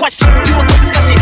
You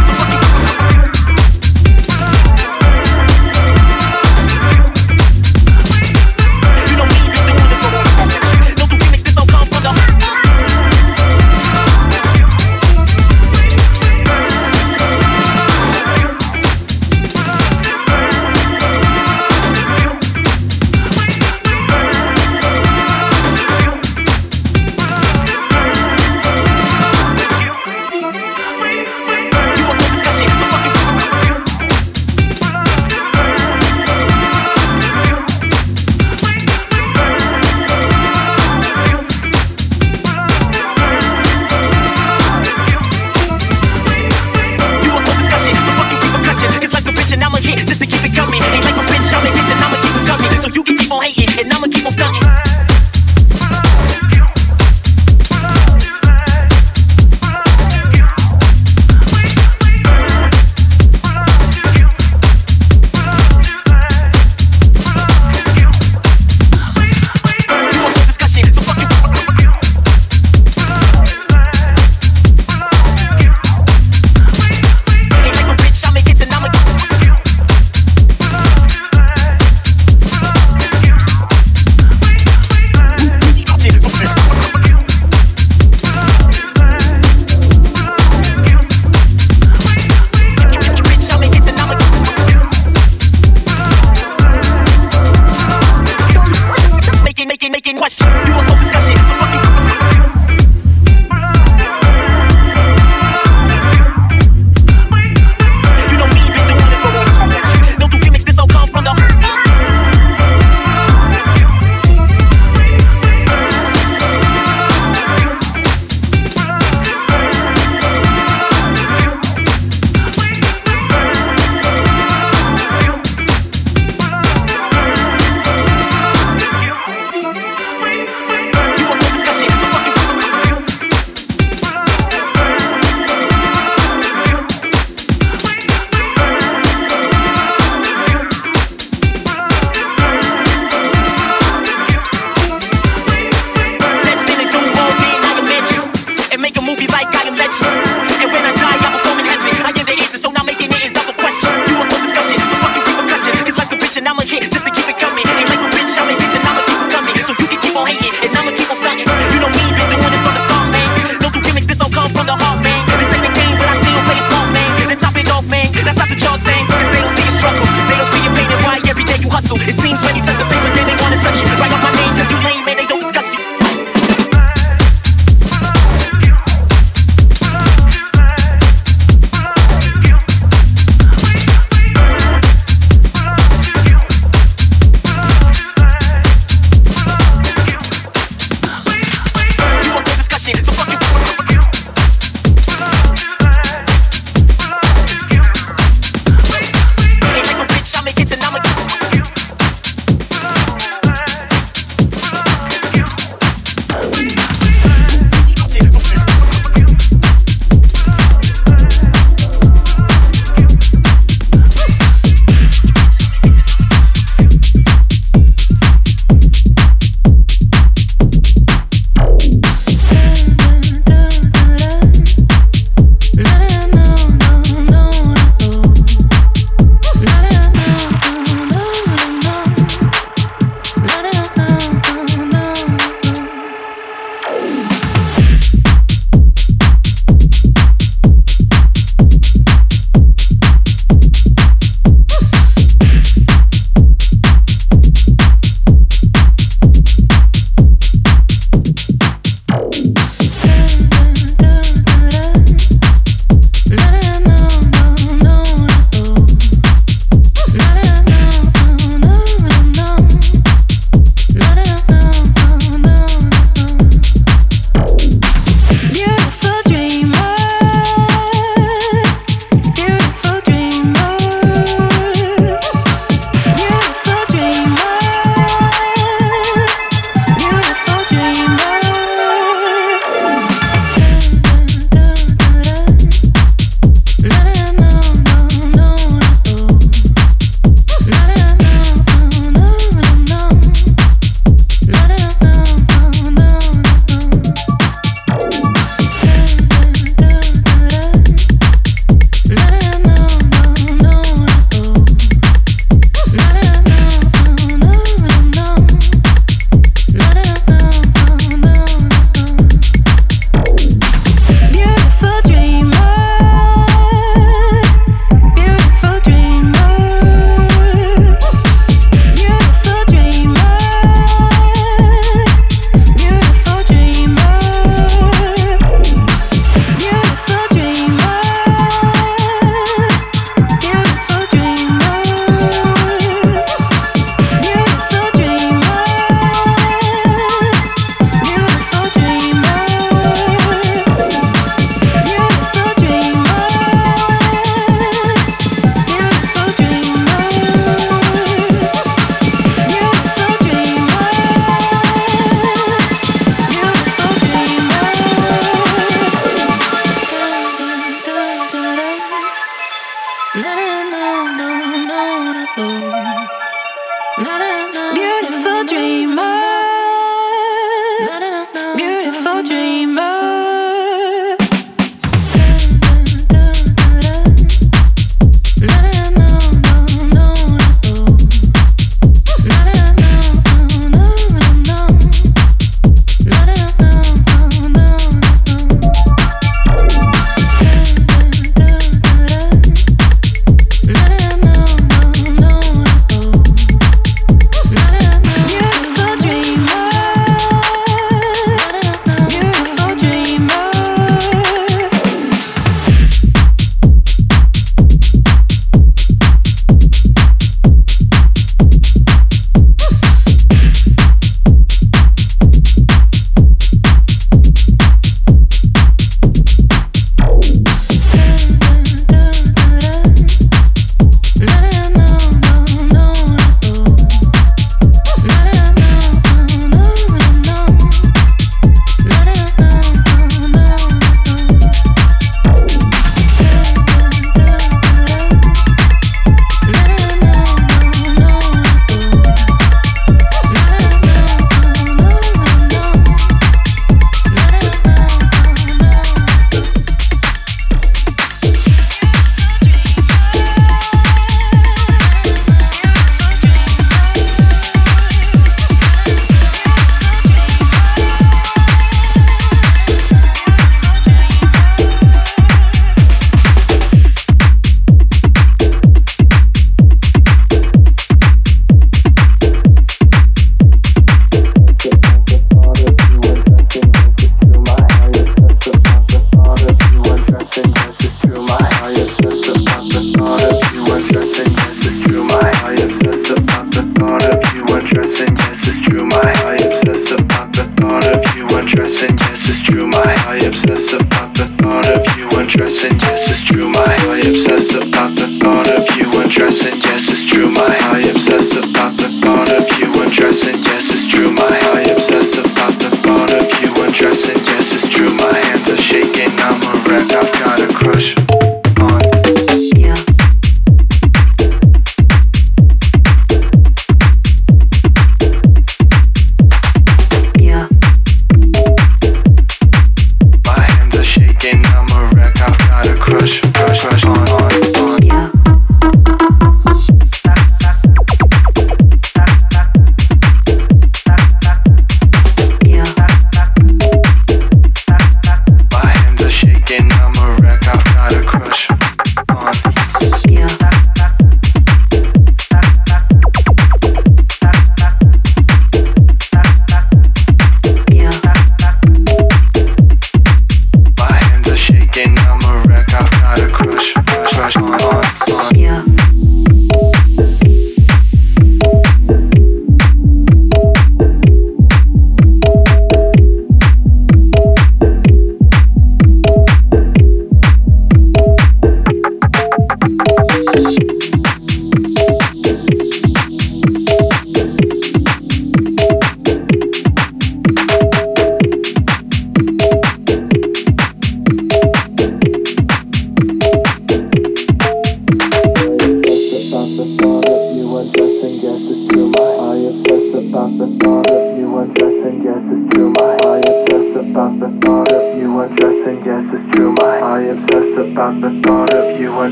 obsess about the thought of you undressing. Yes, it's true. My I obsess about the thought of you undressing. Yes, it's true. My I obsess about the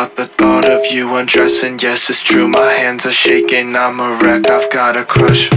about the thought of you undressing. Yes, it's true, my hands are shaking, I'm a wreck, I've got a crush.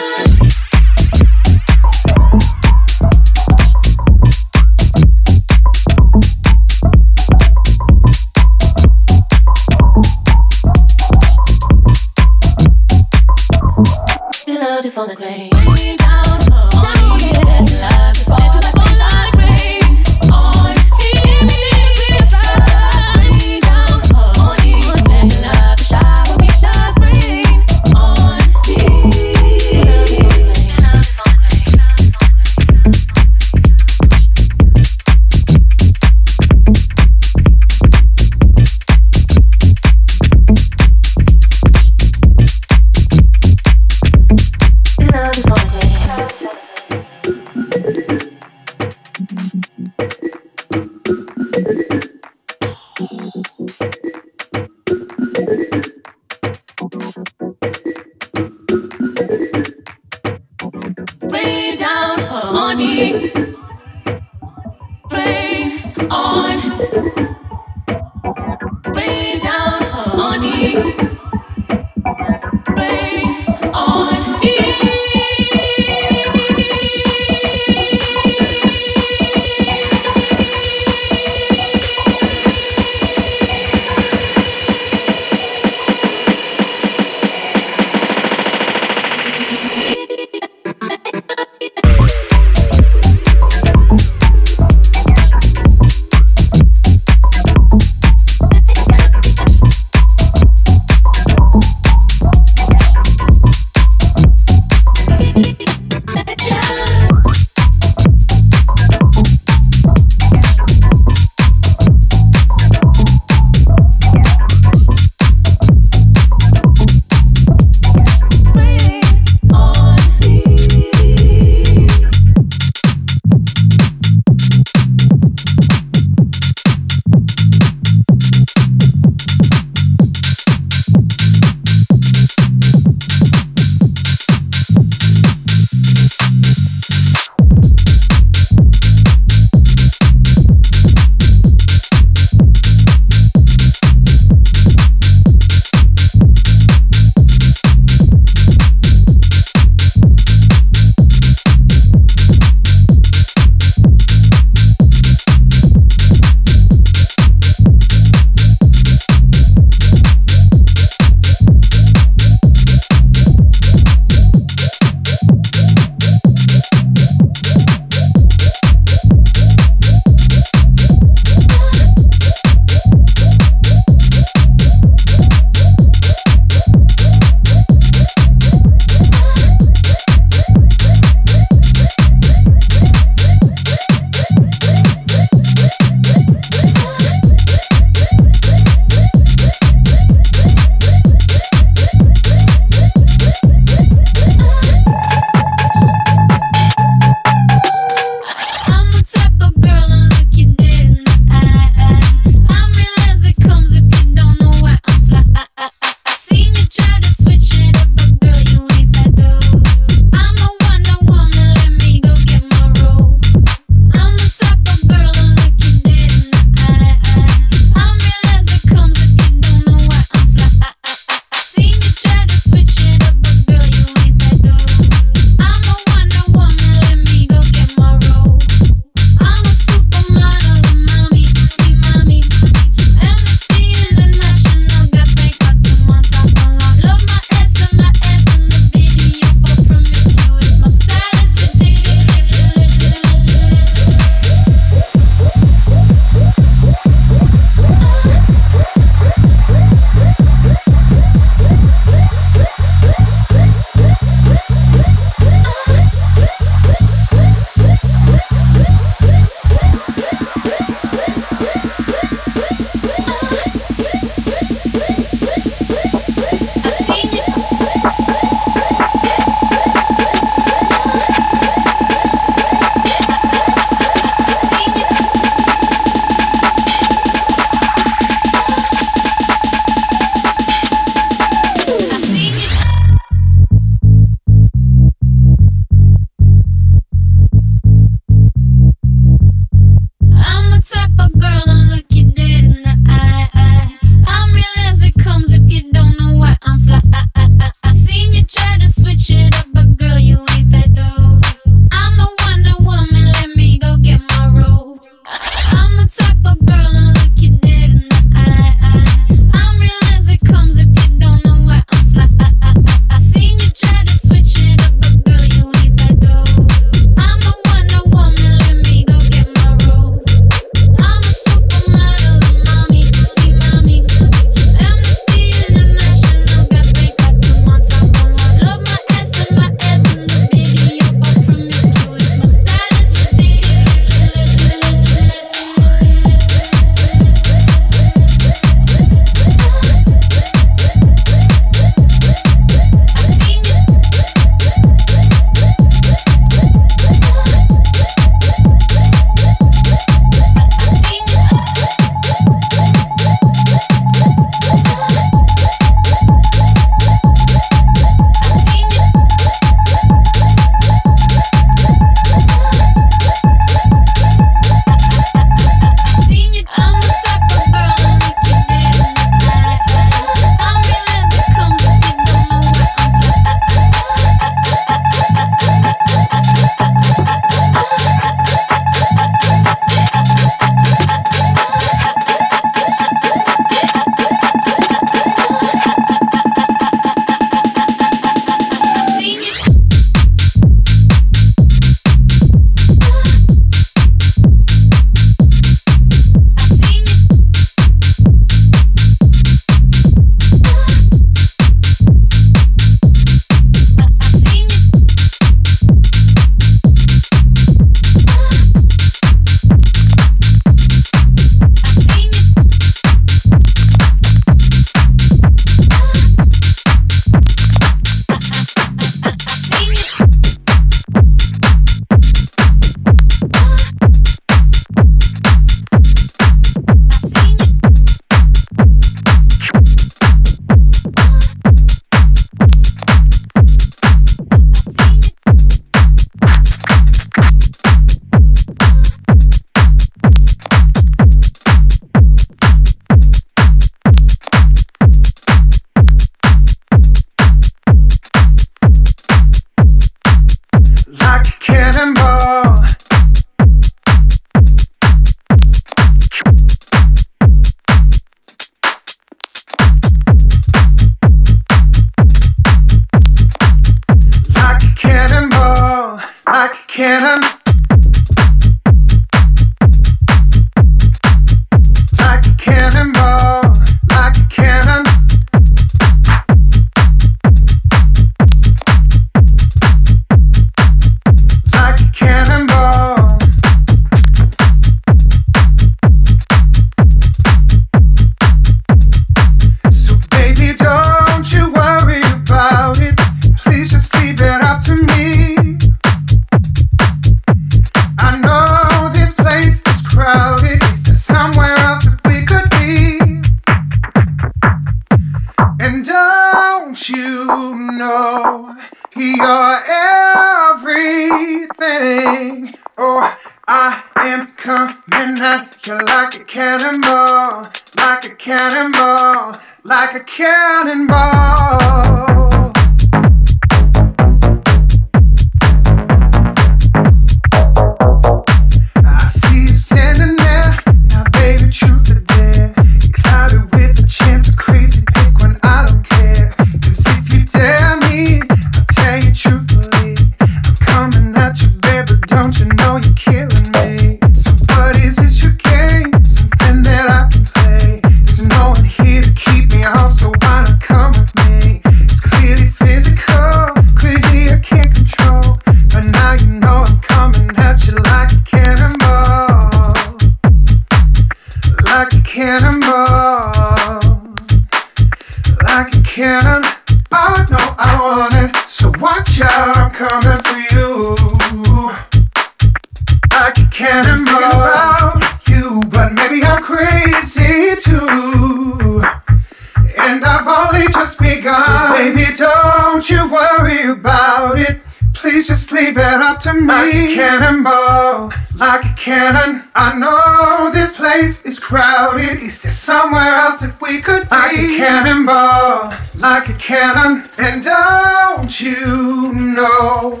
like a cannon. I know this place is crowded. Is there somewhere else that we could be? Like a cannonball, like a cannon. And don't you know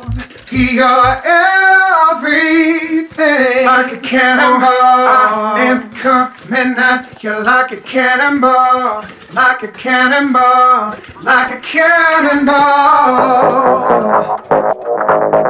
you're everything? Like a cannonball, oh, I am coming up. You're like a cannonball, like a cannonball, like a cannonball.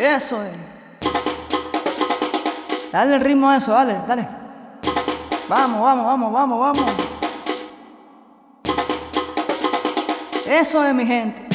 Eso es. Dale el ritmo a eso, dale, dale. Vamos, vamos, vamos, vamos, vamos. Eso es mi gente.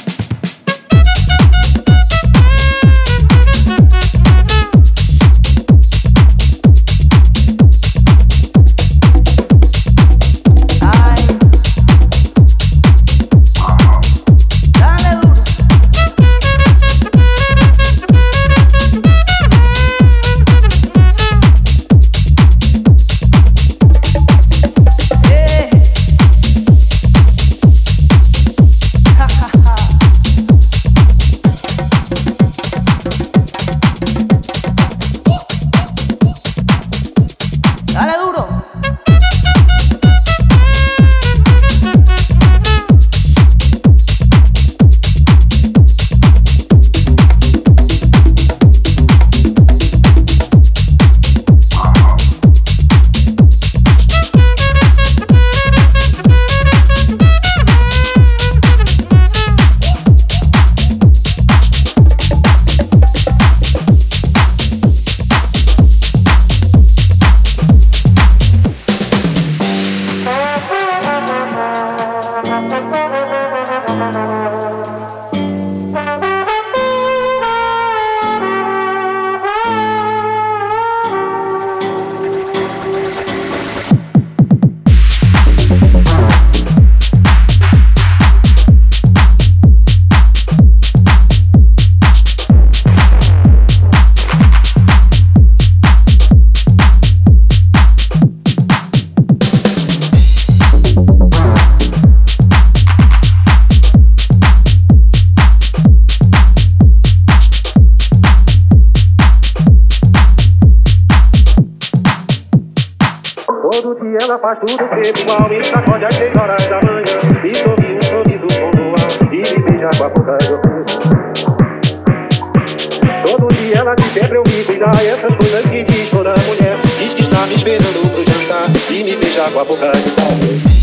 Ela faz tudo sempre igual Me sacode às seis horas da manhã. E sorri um sorriso luar E me beija com a boca de ofício Todo dia ela diz sempre eu me cuidar Essas coisas que diz toda mulher Diz que está me esperando pro jantar E me beija com a boca de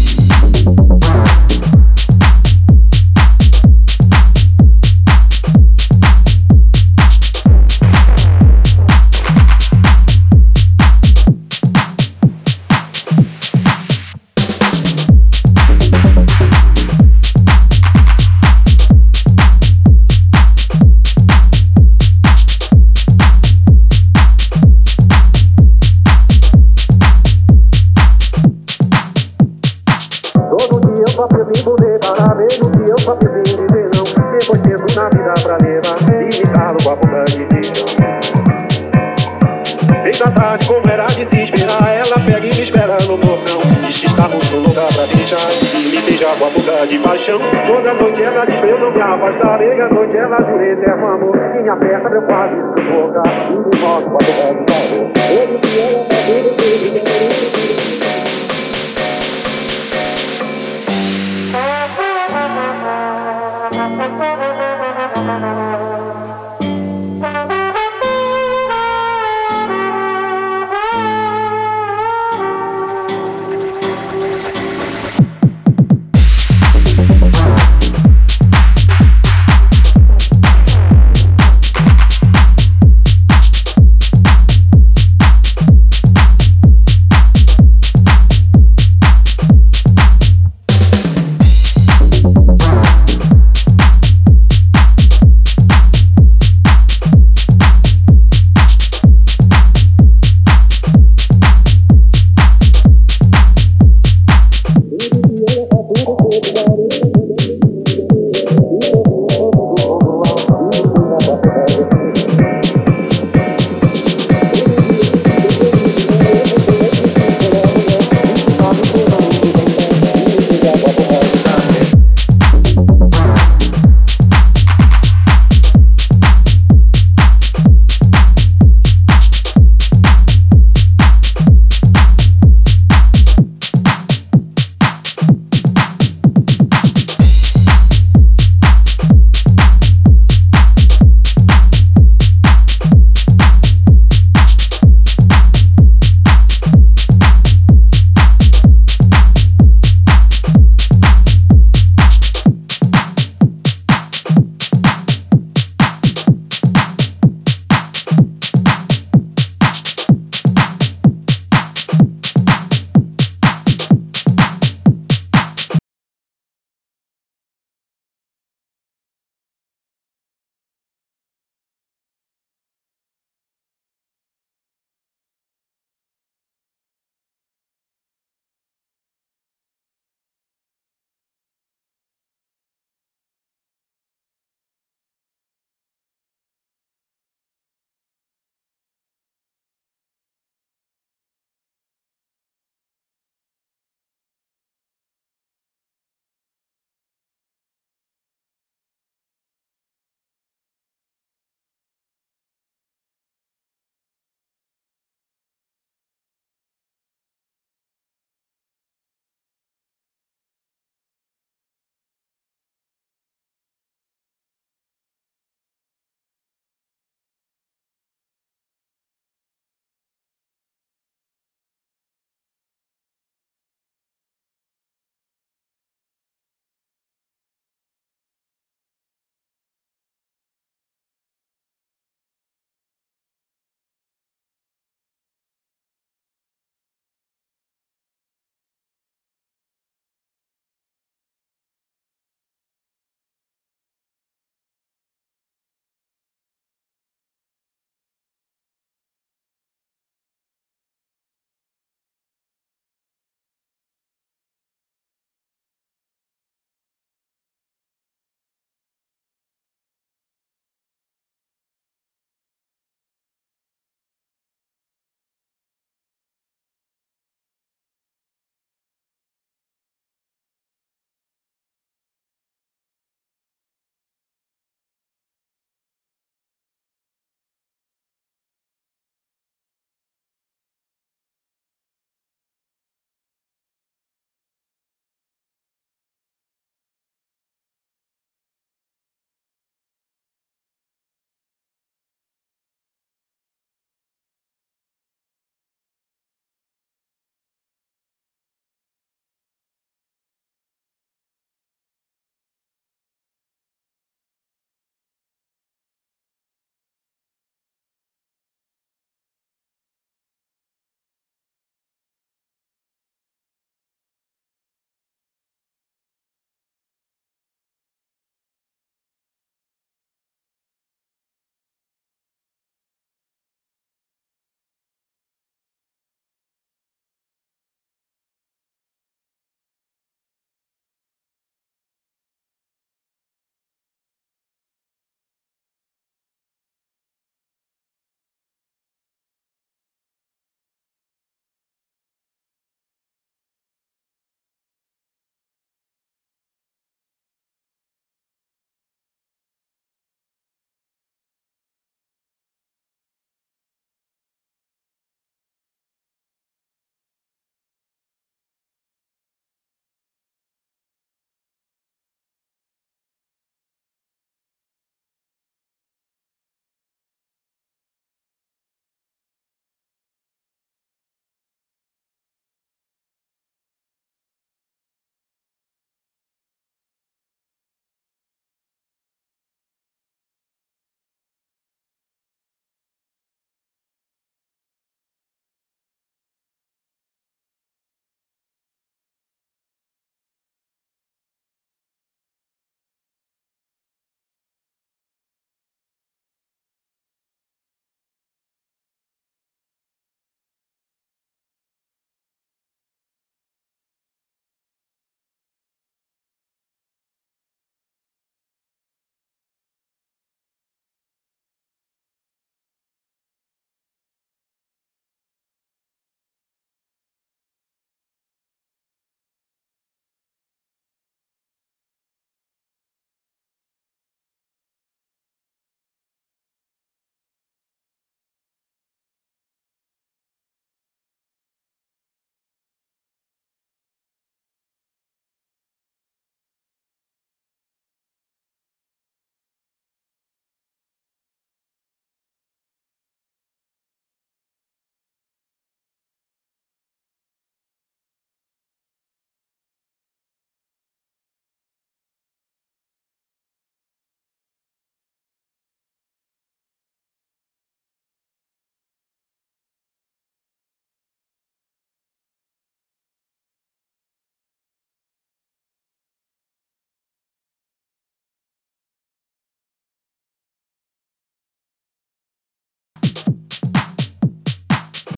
Tá muito louca pra beijar e me beijar com a boca de paixão. Toda noite é ela diz eu não me afastar. Meia noite ela jurei ter um amor. Minha perna, meu quadro, boca. Indo embora com a boca de paixão. Ele que ela